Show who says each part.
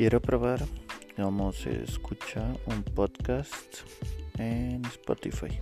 Speaker 1: Quiero probar cómo se escucha un podcast en Spotify.